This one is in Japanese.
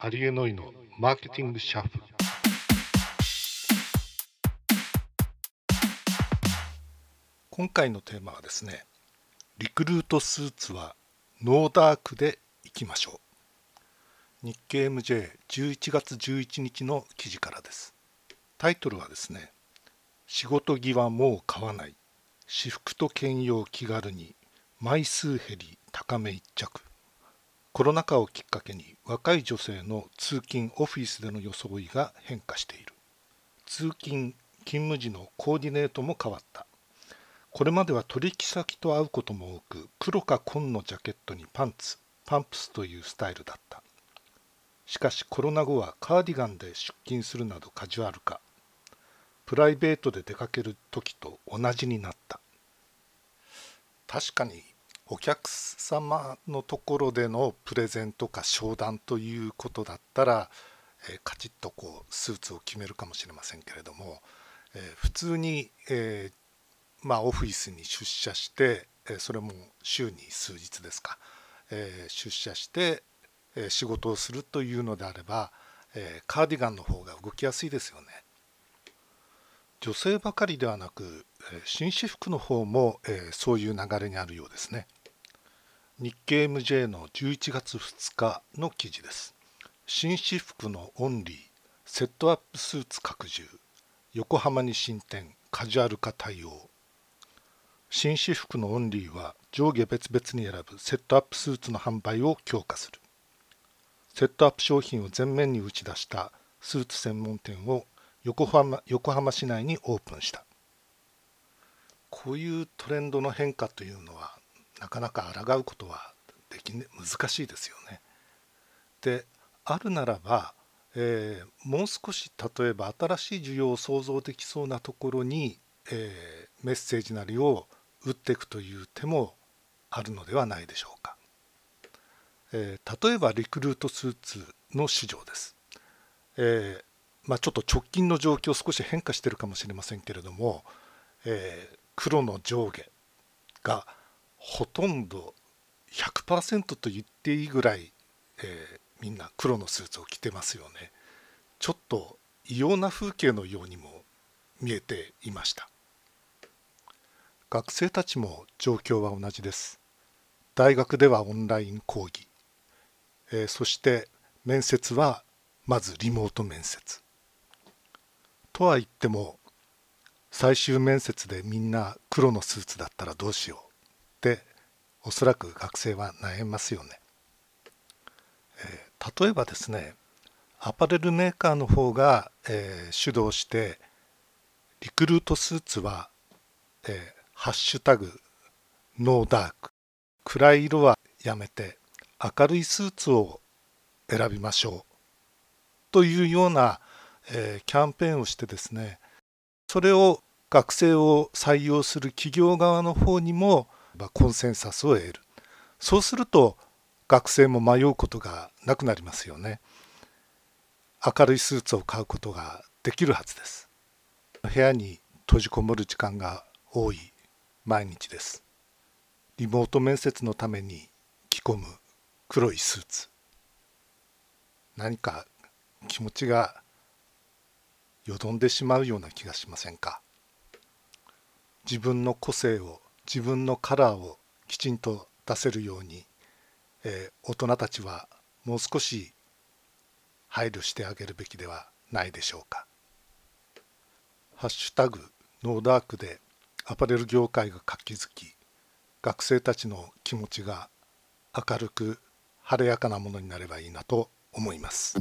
アリエノイのマーケティングシャッフ。ル今回のテーマはですねリクルートスーツはノーダークでいきましょう。日経 MJ11 月11日の記事からです。タイトルはですね仕事着はもう買わない。私服と兼用気軽に枚数減り高め一着。コロナ禍をきっかけに若い女性の通勤オフィスでの装いが変化している。通勤勤務時のコーディネートも変わった。これまでは取引先と会うことも多く黒か紺のジャケットにパンツパンプスというスタイルだった。しかしコロナ後はカーディガンで出勤するなどカジュアル化。プライベートで出かける時と同じになった。確かにお客様のところでのプレゼンとか商談ということだったら、えー、カチッとこうスーツを決めるかもしれませんけれども、えー、普通に、えー、まあ、オフィスに出社して、えそれも週に数日ですか、え出社して、え仕事をするというのであれば、えカーディガンの方が動きやすいですよね。女性ばかりではなく紳士服の方も、えそういう流れにあるようですね。日経 MJ の11月2日の記事です。紳士服のオンリー、セットアップスーツ拡充、横浜に新店、カジュアル化対応。紳士服のオンリーは上下別々に選ぶセットアップスーツの販売を強化する。セットアップ商品を前面に打ち出したスーツ専門店を横浜横浜市内にオープンした。こういうトレンドの変化というのはなかなか抗うことはでき、ね、難しいですよね。であるならば、えー、もう少し例えば新しい需要を想像できそうなところに、えー、メッセージなりを打っていくという手もあるのではないでしょうか。えー、例えばリクルートスーツの市場です。えまあ、ちょっと直近の状況少し変化してるかもしれませんけれども、え黒の上下がほとんど100%と言っていいぐらい、えー、みんな黒のスーツを着てますよね。ちょっと異様な風景のようにも見えていました。学生たちも状況は同じです。大学ではオンライン講義、えー、そして面接はまずリモート面接。とは言っても最終面接でみんな黒のスーツだったらどうしよう。っておそらく学生は悩みますよね、えー、例えばですねアパレルメーカーの方が、えー、主導してリクルートスーツは、えー、ハッシュタグノーダーク暗い色はやめて明るいスーツを選びましょうというような、えー、キャンペーンをしてですねそれを学生を採用する企業側の方にもコンセンサスを得る。そうすると学生も迷うことがなくなりますよね。明るいスーツを買うことができるはずです。部屋に閉じこもる時間が多い毎日です。リモート面接のために着込む黒いスーツ。何か気持ちがよどんでしまうような気がしませんか？自分の個性を自分のカラーをきちんと出せるように、えー、大人たちはもう少し配慮してあげるべきではないでしょうか。ハッシュタグノーダークでアパレル業界が活気づき学生たちの気持ちが明るく晴れやかなものになればいいなと思います。